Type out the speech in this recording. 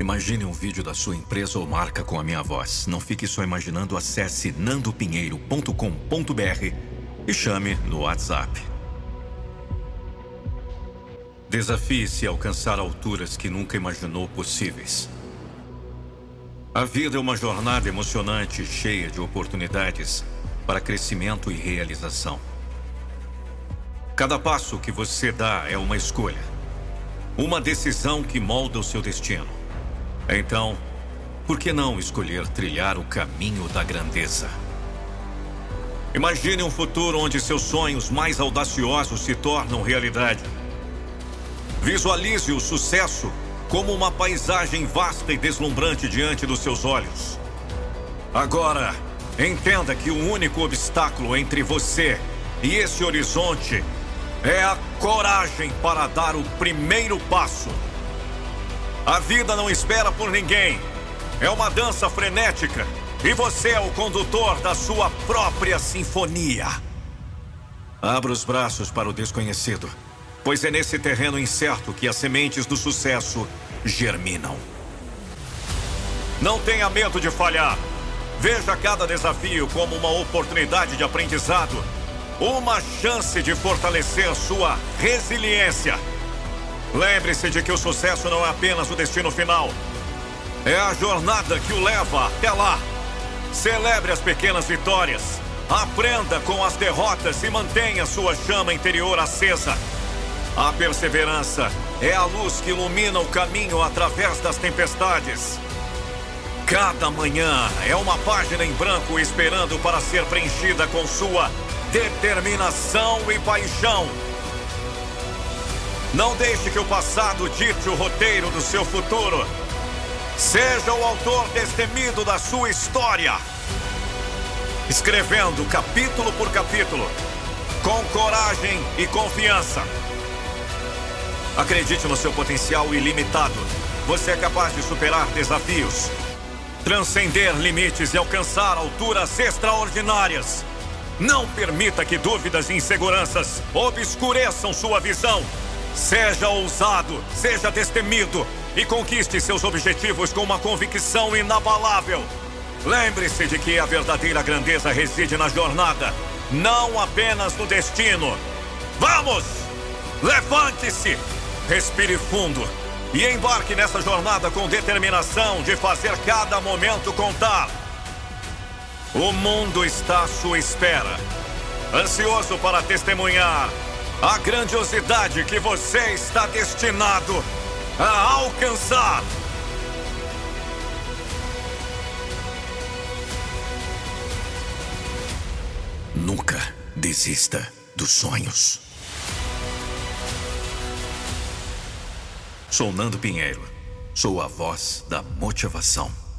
Imagine um vídeo da sua empresa ou marca com a minha voz. Não fique só imaginando, acesse nandopinheiro.com.br e chame no WhatsApp. Desafie-se a alcançar alturas que nunca imaginou possíveis. A vida é uma jornada emocionante, cheia de oportunidades para crescimento e realização. Cada passo que você dá é uma escolha, uma decisão que molda o seu destino. Então, por que não escolher trilhar o caminho da grandeza? Imagine um futuro onde seus sonhos mais audaciosos se tornam realidade. Visualize o sucesso como uma paisagem vasta e deslumbrante diante dos seus olhos. Agora, entenda que o único obstáculo entre você e esse horizonte é a coragem para dar o primeiro passo. A vida não espera por ninguém. É uma dança frenética e você é o condutor da sua própria sinfonia. Abra os braços para o desconhecido pois é nesse terreno incerto que as sementes do sucesso germinam. Não tenha medo de falhar. Veja cada desafio como uma oportunidade de aprendizado, uma chance de fortalecer sua resiliência. Lembre-se de que o sucesso não é apenas o destino final, é a jornada que o leva até lá. Celebre as pequenas vitórias, aprenda com as derrotas e mantenha sua chama interior acesa. A perseverança é a luz que ilumina o caminho através das tempestades. Cada manhã é uma página em branco esperando para ser preenchida com sua determinação e paixão. Não deixe que o passado dite o roteiro do seu futuro. Seja o autor destemido da sua história. Escrevendo capítulo por capítulo, com coragem e confiança. Acredite no seu potencial ilimitado. Você é capaz de superar desafios, transcender limites e alcançar alturas extraordinárias. Não permita que dúvidas e inseguranças obscureçam sua visão. Seja ousado, seja destemido e conquiste seus objetivos com uma convicção inabalável. Lembre-se de que a verdadeira grandeza reside na jornada, não apenas no destino. Vamos! Levante-se! Respire fundo e embarque nessa jornada com determinação de fazer cada momento contar. O mundo está à sua espera, ansioso para testemunhar a grandiosidade que você está destinado a alcançar. Nunca desista dos sonhos. Sou Nando Pinheiro. Sou a voz da motivação.